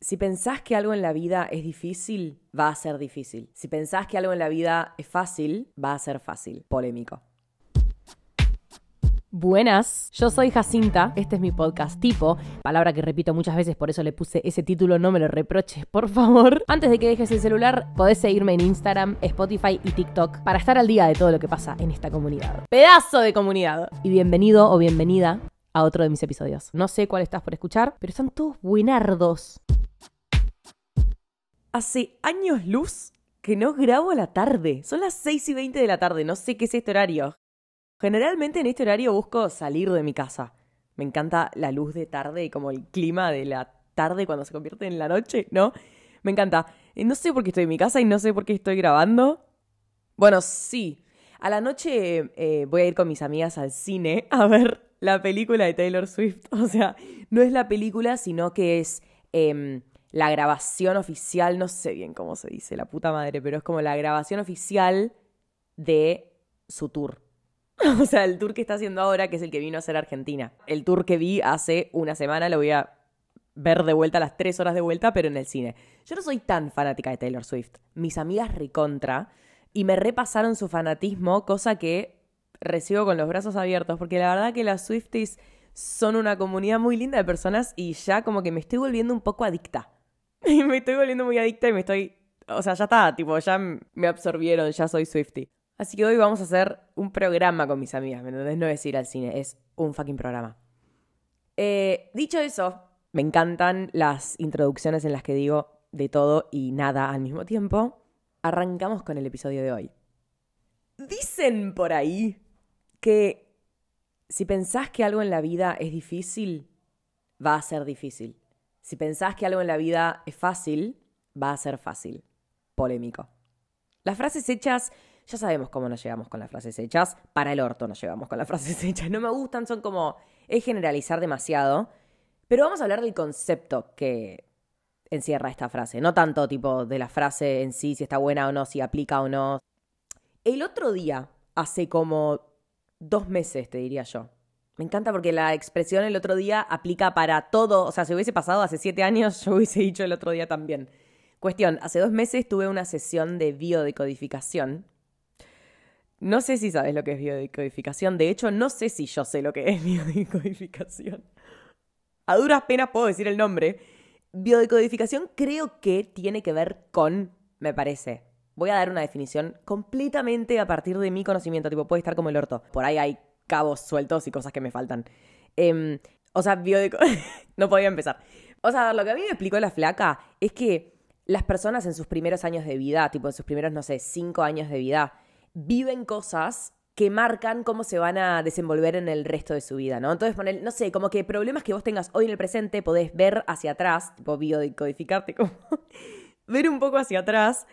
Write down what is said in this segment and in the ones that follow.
Si pensás que algo en la vida es difícil, va a ser difícil. Si pensás que algo en la vida es fácil, va a ser fácil. Polémico. Buenas, yo soy Jacinta, este es mi podcast tipo, palabra que repito muchas veces, por eso le puse ese título, no me lo reproches, por favor. Antes de que dejes el celular, podés seguirme en Instagram, Spotify y TikTok para estar al día de todo lo que pasa en esta comunidad. Pedazo de comunidad. Y bienvenido o bienvenida a otro de mis episodios. No sé cuál estás por escuchar, pero están todos buenardos. Hace años luz que no grabo a la tarde. Son las 6 y 20 de la tarde, no sé qué es este horario. Generalmente en este horario busco salir de mi casa. Me encanta la luz de tarde y como el clima de la tarde cuando se convierte en la noche, ¿no? Me encanta. No sé por qué estoy en mi casa y no sé por qué estoy grabando. Bueno, sí. A la noche eh, voy a ir con mis amigas al cine a ver la película de Taylor Swift. O sea, no es la película, sino que es em, la grabación oficial, no sé bien cómo se dice, la puta madre, pero es como la grabación oficial de su tour. O sea, el tour que está haciendo ahora, que es el que vino a hacer Argentina. El tour que vi hace una semana, lo voy a ver de vuelta las tres horas de vuelta, pero en el cine. Yo no soy tan fanática de Taylor Swift. Mis amigas recontra y me repasaron su fanatismo, cosa que recibo con los brazos abiertos, porque la verdad que las Swifties son una comunidad muy linda de personas y ya como que me estoy volviendo un poco adicta. Y me estoy volviendo muy adicta y me estoy... O sea, ya está, tipo, ya me absorbieron, ya soy Swiftie. Así que hoy vamos a hacer un programa con mis amigas, ¿me entendés? No es ir al cine, es un fucking programa. Eh, dicho eso, me encantan las introducciones en las que digo de todo y nada al mismo tiempo. Arrancamos con el episodio de hoy. Dicen por ahí que si pensás que algo en la vida es difícil, va a ser difícil. Si pensás que algo en la vida es fácil, va a ser fácil. Polémico. Las frases hechas, ya sabemos cómo nos llevamos con las frases hechas. Para el orto nos llevamos con las frases hechas. No me gustan, son como. es generalizar demasiado. Pero vamos a hablar del concepto que encierra esta frase. No tanto tipo de la frase en sí, si está buena o no, si aplica o no. El otro día, hace como dos meses, te diría yo. Me encanta porque la expresión el otro día aplica para todo. O sea, si hubiese pasado hace siete años, yo hubiese dicho el otro día también. Cuestión, hace dos meses tuve una sesión de biodecodificación. No sé si sabes lo que es biodecodificación. De hecho, no sé si yo sé lo que es biodecodificación. A duras penas puedo decir el nombre. Biodecodificación creo que tiene que ver con, me parece. Voy a dar una definición completamente a partir de mi conocimiento. Tipo, puede estar como el orto. Por ahí hay cabos sueltos y cosas que me faltan. Em, o sea, biodeco... no podía empezar. O sea, lo que a mí me explicó la flaca es que las personas en sus primeros años de vida, tipo en sus primeros, no sé, cinco años de vida, viven cosas que marcan cómo se van a desenvolver en el resto de su vida, ¿no? Entonces, poner, no sé, como que problemas que vos tengas hoy en el presente, podés ver hacia atrás, tipo biodecodificarte, como ver un poco hacia atrás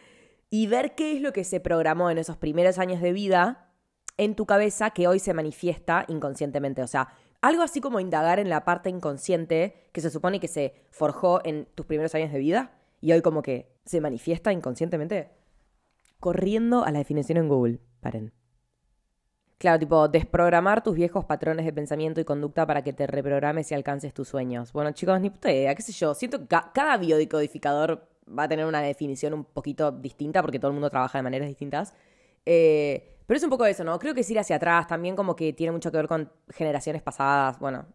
y ver qué es lo que se programó en esos primeros años de vida en tu cabeza que hoy se manifiesta inconscientemente. O sea, algo así como indagar en la parte inconsciente que se supone que se forjó en tus primeros años de vida y hoy como que se manifiesta inconscientemente. Corriendo a la definición en Google. Paren. Claro, tipo, desprogramar tus viejos patrones de pensamiento y conducta para que te reprogrames y alcances tus sueños. Bueno, chicos, ni puta idea, qué sé yo. Siento que ca- cada biodecodificador va a tener una definición un poquito distinta porque todo el mundo trabaja de maneras distintas. Eh, pero es un poco eso, ¿no? Creo que es ir hacia atrás, también como que tiene mucho que ver con generaciones pasadas. Bueno,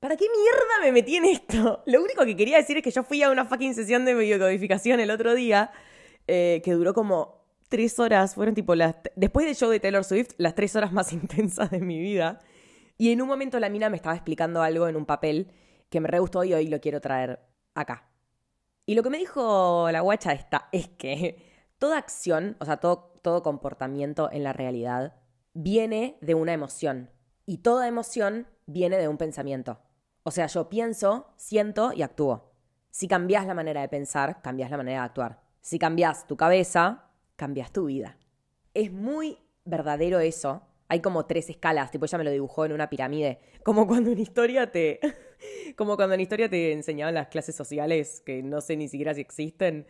¿para qué mierda me metí en esto? Lo único que quería decir es que yo fui a una fucking sesión de biodecodificación el otro día, eh, que duró como tres horas. Fueron tipo las. Después del show de Taylor Swift, las tres horas más intensas de mi vida. Y en un momento la mina me estaba explicando algo en un papel que me re gustó y hoy lo quiero traer acá. Y lo que me dijo la guacha esta es que toda acción, o sea, todo, comportamiento en la realidad viene de una emoción. Y toda emoción viene de un pensamiento. O sea, yo pienso, siento y actúo. Si cambias la manera de pensar, cambias la manera de actuar. Si cambias tu cabeza, cambias tu vida. Es muy verdadero eso. Hay como tres escalas, tipo ella me lo dibujó en una pirámide, como cuando en historia te como cuando en historia te enseñaban las clases sociales que no sé ni siquiera si existen,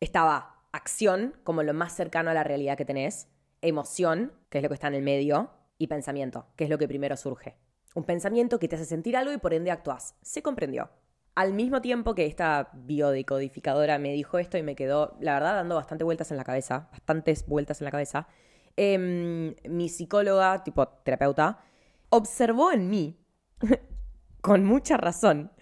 estaba acción como lo más cercano a la realidad que tenés, emoción, que es lo que está en el medio, y pensamiento, que es lo que primero surge. Un pensamiento que te hace sentir algo y por ende actúas. ¿Se comprendió? Al mismo tiempo que esta biodecodificadora me dijo esto y me quedó, la verdad, dando bastante vueltas en la cabeza, bastantes vueltas en la cabeza, em, mi psicóloga, tipo terapeuta, observó en mí, con mucha razón,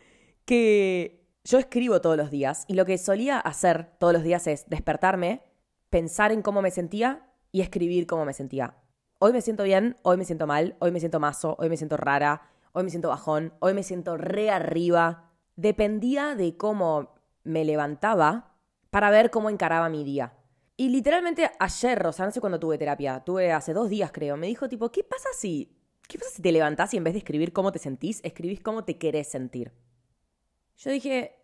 que yo escribo todos los días y lo que solía hacer todos los días es despertarme, pensar en cómo me sentía y escribir cómo me sentía. Hoy me siento bien, hoy me siento mal, hoy me siento mazo, hoy me siento rara, hoy me siento bajón, hoy me siento re arriba. Dependía de cómo me levantaba para ver cómo encaraba mi día. Y literalmente ayer, o sea, no sé cuándo tuve terapia, tuve hace dos días creo, me dijo tipo, ¿qué pasa si, qué pasa si te levantás y en vez de escribir cómo te sentís, escribís cómo te querés sentir? Yo dije,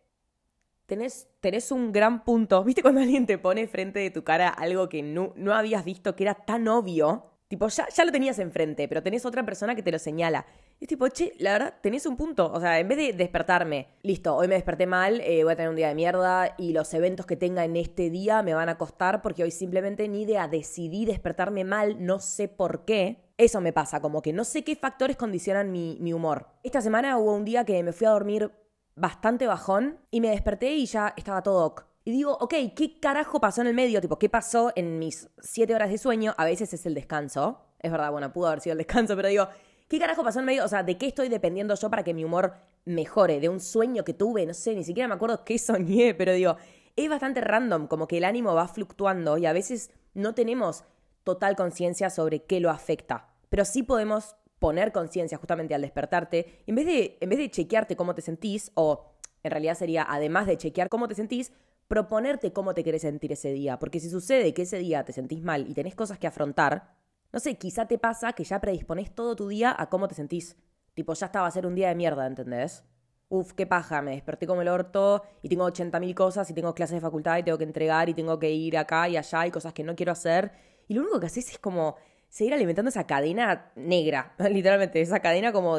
tenés, tenés un gran punto. ¿Viste cuando alguien te pone frente de tu cara algo que no, no habías visto, que era tan obvio? Tipo, ya, ya lo tenías enfrente, pero tenés otra persona que te lo señala. Y es tipo, che, la verdad, tenés un punto. O sea, en vez de despertarme, listo, hoy me desperté mal, eh, voy a tener un día de mierda y los eventos que tenga en este día me van a costar porque hoy simplemente ni idea decidí despertarme mal, no sé por qué. Eso me pasa, como que no sé qué factores condicionan mi, mi humor. Esta semana hubo un día que me fui a dormir bastante bajón y me desperté y ya estaba todo ok. Y digo, ok, ¿qué carajo pasó en el medio? Tipo, ¿qué pasó en mis siete horas de sueño? A veces es el descanso. Es verdad, bueno, pudo haber sido el descanso, pero digo, ¿qué carajo pasó en el medio? O sea, ¿de qué estoy dependiendo yo para que mi humor mejore? ¿De un sueño que tuve? No sé, ni siquiera me acuerdo qué soñé, pero digo, es bastante random, como que el ánimo va fluctuando y a veces no tenemos total conciencia sobre qué lo afecta. Pero sí podemos poner conciencia justamente al despertarte, en vez, de, en vez de chequearte cómo te sentís, o en realidad sería, además de chequear cómo te sentís, proponerte cómo te querés sentir ese día. Porque si sucede que ese día te sentís mal y tenés cosas que afrontar, no sé, quizá te pasa que ya predisponés todo tu día a cómo te sentís. Tipo, ya estaba a ser un día de mierda, ¿entendés? Uf, qué paja, me desperté como el orto y tengo 80.000 cosas y tengo clases de facultad y tengo que entregar y tengo que ir acá y allá y cosas que no quiero hacer. Y lo único que haces es como seguir alimentando esa cadena negra, literalmente, esa cadena como,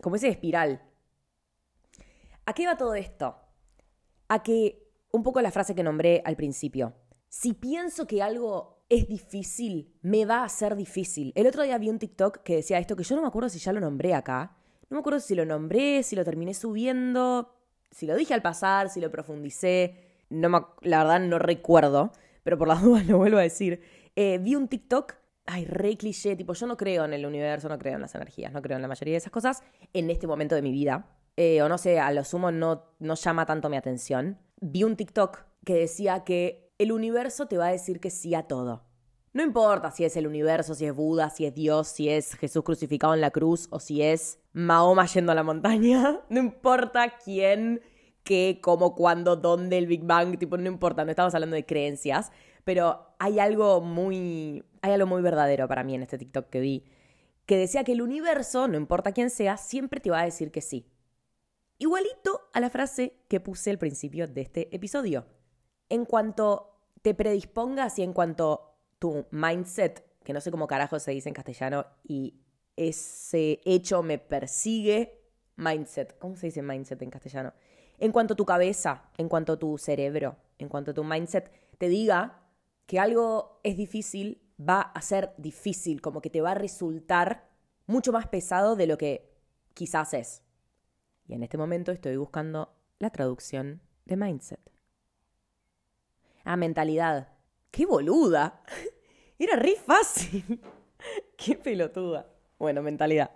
como ese espiral. ¿A qué va todo esto? A que un poco la frase que nombré al principio. Si pienso que algo es difícil, me va a ser difícil. El otro día vi un TikTok que decía esto, que yo no me acuerdo si ya lo nombré acá. No me acuerdo si lo nombré, si lo terminé subiendo, si lo dije al pasar, si lo profundicé. No la verdad no recuerdo, pero por las dudas lo vuelvo a decir. Eh, vi un TikTok, ay, re cliché, tipo, yo no creo en el universo, no creo en las energías, no creo en la mayoría de esas cosas en este momento de mi vida. Eh, o no sé, a lo sumo no, no llama tanto mi atención vi un TikTok que decía que el universo te va a decir que sí a todo. No importa si es el universo, si es Buda, si es Dios, si es Jesús crucificado en la cruz o si es Mahoma yendo a la montaña. No importa quién, qué, cómo, cuándo, dónde, el Big Bang, tipo, no importa, no estamos hablando de creencias, pero hay algo muy, hay algo muy verdadero para mí en este TikTok que vi, que decía que el universo, no importa quién sea, siempre te va a decir que sí. Igualito a la frase que puse al principio de este episodio. En cuanto te predispongas y en cuanto tu mindset, que no sé cómo carajo se dice en castellano, y ese hecho me persigue, mindset, ¿cómo se dice mindset en castellano? En cuanto tu cabeza, en cuanto tu cerebro, en cuanto tu mindset te diga que algo es difícil, va a ser difícil, como que te va a resultar mucho más pesado de lo que quizás es. Y en este momento estoy buscando la traducción de mindset. Ah, mentalidad. ¡Qué boluda! Era re fácil. ¡Qué pelotuda! Bueno, mentalidad.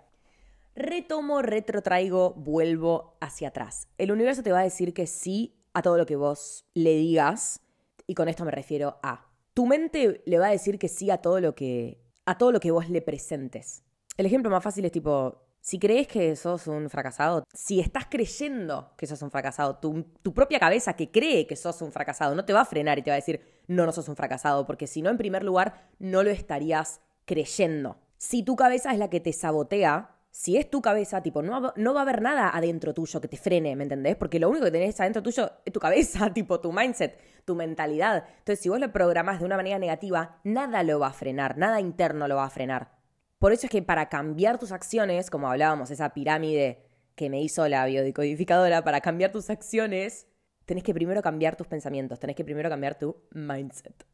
Retomo, retrotraigo, vuelvo hacia atrás. El universo te va a decir que sí a todo lo que vos le digas. Y con esto me refiero a. Tu mente le va a decir que sí a todo lo que. a todo lo que vos le presentes. El ejemplo más fácil es tipo, si crees que sos un fracasado, si estás creyendo que sos un fracasado, tu, propia cabeza que cree que sos un fracasado no te va a frenar y te va a decir, no, no sos un fracasado, porque si no, en primer lugar, no lo estarías creyendo. Si tu cabeza es la que te sabotea, si es tu cabeza, tipo, no, no va a haber nada adentro tuyo que te frene, ¿me entendés? Porque lo único que tenés adentro tuyo es tu cabeza, tipo, tu mindset, tu mentalidad. Entonces, si vos lo programás de una manera negativa, nada lo va a frenar, nada interno lo va a frenar. Por eso es que para cambiar tus acciones, como hablábamos, esa pirámide que me hizo la biodecodificadora, para cambiar tus acciones, tenés que primero cambiar tus pensamientos, tenés que primero cambiar tu mindset.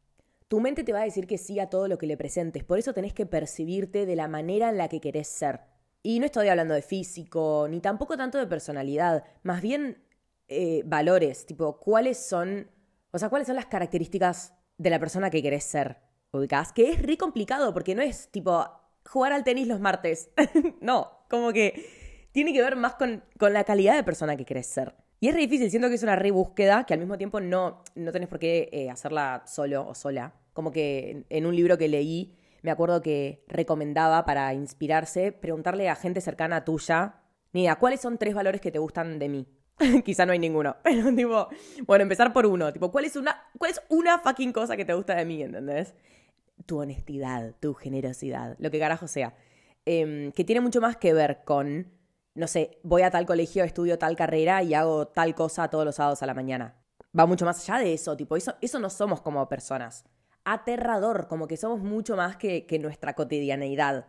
Tu mente te va a decir que sí a todo lo que le presentes, por eso tenés que percibirte de la manera en la que querés ser. Y no estoy hablando de físico, ni tampoco tanto de personalidad, más bien eh, valores, tipo, cuáles son, o sea, cuáles son las características de la persona que querés ser, ubicás, que es re complicado porque no es tipo jugar al tenis los martes, no, como que tiene que ver más con, con la calidad de persona que querés ser. Y es re difícil, siento que es una re búsqueda que al mismo tiempo no, no tenés por qué eh, hacerla solo o sola. Como que en un libro que leí, me acuerdo que recomendaba para inspirarse preguntarle a gente cercana tuya, a ¿cuáles son tres valores que te gustan de mí? Quizá no hay ninguno, pero tipo, bueno, empezar por uno, tipo, ¿cuál es una, cuál es una fucking cosa que te gusta de mí, ¿entendés? Tu honestidad, tu generosidad, lo que carajo sea. Em, que tiene mucho más que ver con no sé, voy a tal colegio, estudio tal carrera y hago tal cosa todos los sábados a la mañana. Va mucho más allá de eso, tipo, eso, eso no somos como personas. Aterrador, como que somos mucho más que, que nuestra cotidianeidad.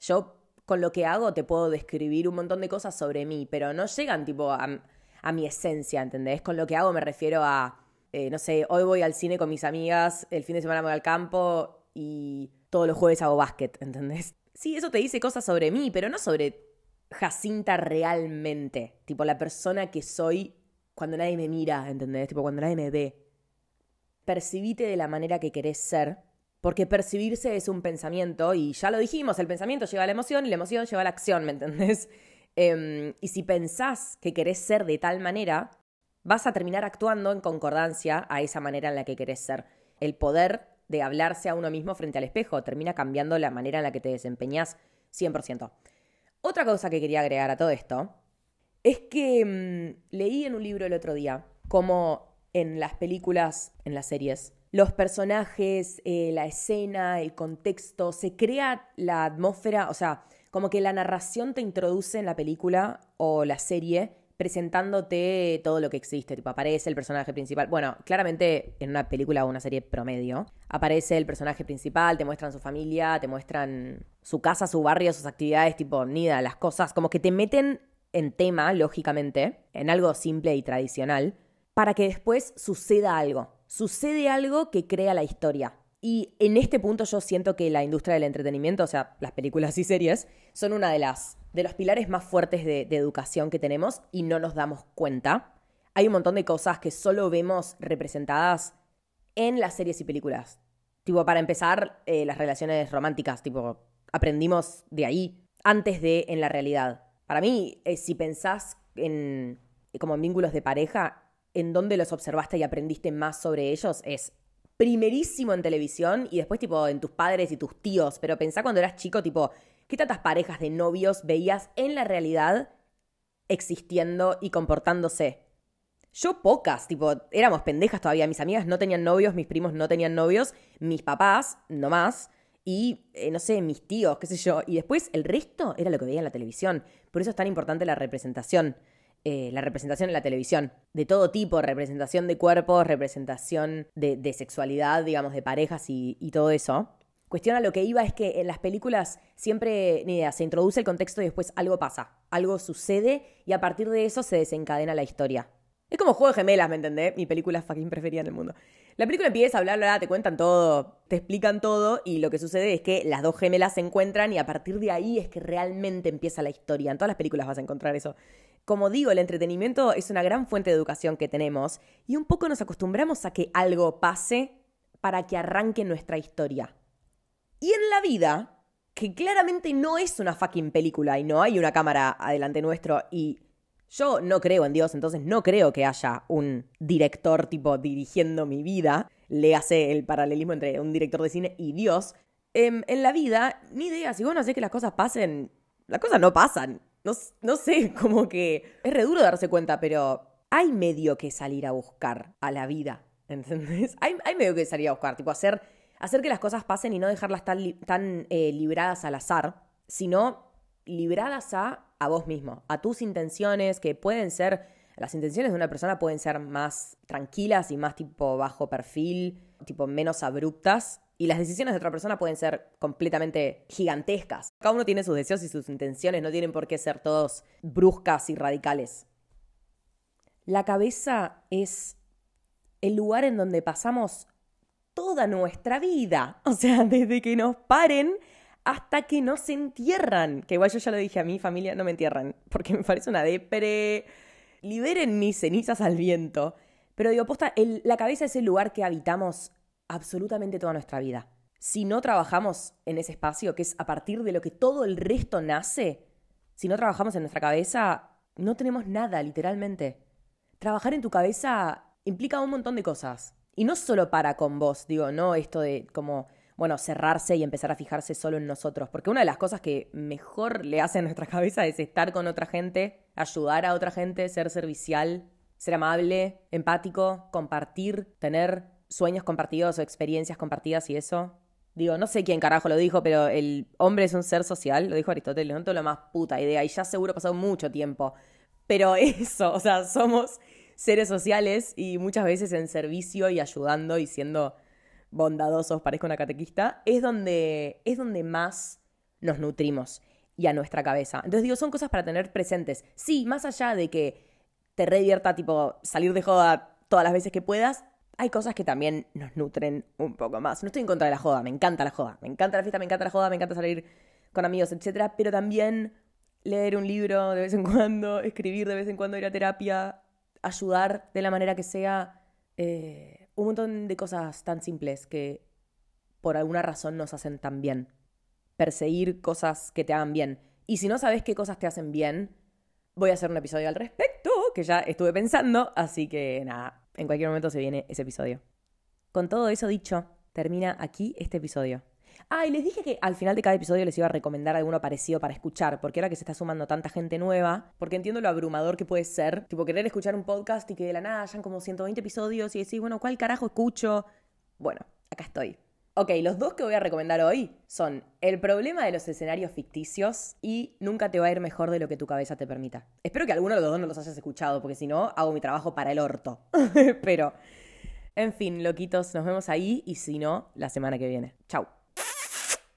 Yo con lo que hago te puedo describir un montón de cosas sobre mí, pero no llegan tipo a, a mi esencia, ¿entendés? Con lo que hago me refiero a, eh, no sé, hoy voy al cine con mis amigas, el fin de semana voy al campo y todos los jueves hago básquet, ¿entendés? Sí, eso te dice cosas sobre mí, pero no sobre Jacinta realmente. Tipo, la persona que soy cuando nadie me mira, ¿entendés? Tipo, cuando nadie me ve. Percibite de la manera que querés ser, porque percibirse es un pensamiento, y ya lo dijimos, el pensamiento lleva a la emoción y la emoción lleva a la acción, ¿me entendés? Em, y si pensás que querés ser de tal manera, vas a terminar actuando en concordancia a esa manera en la que querés ser. El poder de hablarse a uno mismo frente al espejo termina cambiando la manera en la que te desempeñas 100%. Otra cosa que quería agregar a todo esto es que mm, leí en un libro el otro día cómo en las películas, en las series, los personajes, eh, la escena, el contexto, se crea la atmósfera, o sea, como que la narración te introduce en la película o la serie presentándote todo lo que existe. Tipo, aparece el personaje principal. Bueno, claramente en una película o una serie promedio, aparece el personaje principal, te muestran su familia, te muestran su casa, su barrio, sus actividades, tipo, nida, las cosas, como que te meten en tema, lógicamente, en algo simple y tradicional, para que después suceda algo. Sucede algo que crea la historia. Y en este punto yo siento que la industria del entretenimiento, o sea, las películas y series, son una de las de los pilares más fuertes de, educación que tenemos y no nos damos cuenta. Hay un montón de cosas que solo vemos representadas en las series y películas. Tipo, para empezar, eh, las relaciones románticas, tipo, aprendimos de ahí antes de en la realidad. Para mí, eh, si pensás en como en vínculos de pareja, en dónde los observaste y aprendiste más sobre ellos es primerísimo en televisión y después tipo en tus padres y tus tíos, pero pensá cuando eras chico, tipo, ¿qué tantas parejas de novios veías en la realidad existiendo y comportándose? Yo pocas, tipo, éramos pendejas todavía, mis amigas no tenían novios, mis primos no tenían novios, mis papás no más, y eh, no sé, mis tíos, qué sé yo, y después el resto era lo que veía en la televisión. Por eso es tan importante la representación. Eh, la representación en la televisión, de todo tipo, representación de cuerpos, representación de, sexualidad, digamos, de parejas y, todo eso. Cuestión a lo que iba es que en las películas siempre, ni idea, se introduce el contexto y después algo pasa, algo sucede y a partir de eso se desencadena la historia. Es como Juego de Gemelas, ¿me entendés? Mi película fucking preferida en el mundo. La película empieza a hablar, bla, te cuentan todo, te explican todo y lo que sucede es que las dos gemelas se encuentran y a partir de ahí es que realmente empieza la historia. En todas las películas vas a encontrar eso. Como digo, el entretenimiento es una gran fuente de educación que tenemos y un poco nos acostumbramos a que algo pase para que arranque nuestra historia. Y en la vida, que claramente no es una fucking película y no hay una cámara adelante nuestro y yo no creo en Dios, entonces no creo que haya un director tipo dirigiendo mi vida. Le hace el paralelismo entre un director de cine y Dios. Em, en la vida, ni idea, si vos no haces que las cosas pasen, las cosas no pasan. No, sé, como que es re duro darse cuenta, pero hay medio que salir a buscar a la vida, ¿entendés? Hay, medio que salir a buscar, tipo hacer, hacer que las cosas pasen y no dejarlas tan, tan eh, libradas al azar, sino libradas a, a vos mismo, a tus intenciones, que pueden ser, las intenciones de una persona pueden ser más tranquilas y más tipo bajo perfil, tipo menos abruptas, y las decisiones de otra persona pueden ser completamente gigantescas. Cada uno tiene sus deseos y sus intenciones, no tienen por qué ser todos bruscas y radicales. La cabeza es el lugar en donde pasamos toda nuestra vida. O sea, desde que nos paren hasta que nos entierran. Que igual yo ya lo dije a mi familia, no me entierran, porque me parece una depre. liberen mis cenizas al viento. Pero digo, posta, la cabeza es el lugar que habitamos absolutamente toda nuestra vida. Si no trabajamos en ese espacio, que es a partir de lo que todo el resto nace, si no trabajamos en nuestra cabeza, no tenemos nada, literalmente. Trabajar en tu cabeza implica un montón de cosas. Y no solo para con vos, digo, no esto de como, bueno, cerrarse y empezar a fijarse solo en nosotros. Porque una de las cosas que mejor le hace a nuestra cabeza es estar con otra gente, ayudar a otra gente, ser servicial, ser amable, empático, compartir, tener sueños compartidos o experiencias compartidas y eso. Digo, no sé quién carajo lo dijo, pero el hombre es un ser social, lo dijo Aristóteles, no tengo la más puta idea y ya seguro ha pasado mucho tiempo. Pero eso, o sea, somos seres sociales y muchas veces en servicio y ayudando y siendo bondadosos, parezco una catequista, es donde, es donde más nos nutrimos y a nuestra cabeza. Entonces digo, son cosas para tener presentes. Sí, más allá de que te revierta, tipo, salir de joda todas las veces que puedas, hay cosas que también nos nutren un poco más. No estoy en contra de la joda, me encanta la joda, me encanta la fiesta, me encanta la joda, me encanta salir con amigos, etc. Pero también leer un libro de vez en cuando, escribir de vez en cuando, ir a terapia, ayudar de la manera que sea. Eh, un montón de cosas tan simples que por alguna razón nos hacen tan bien. Perseguir cosas que te hagan bien. Y si no sabes qué cosas te hacen bien, voy a hacer un episodio al respecto, que ya estuve pensando, así que nada, en cualquier momento se viene ese episodio. Con todo eso dicho, termina aquí este episodio. Ah, y les dije que al final de cada episodio les iba a recomendar alguno parecido para escuchar, porque ahora que se está sumando tanta gente nueva, porque entiendo lo abrumador que puede ser, tipo querer escuchar un podcast y que de la nada hayan como 120 episodios y decir, bueno, ¿cuál carajo escucho? Bueno, acá estoy. Ok, los dos que voy a recomendar hoy son El problema de los escenarios ficticios y Nunca te va a ir mejor de lo que tu cabeza te permita. Espero que alguno de los dos no los hayas escuchado, porque si no, hago mi trabajo para el orto. Pero, en fin, loquitos, nos vemos ahí y si no, la semana que viene. Chau.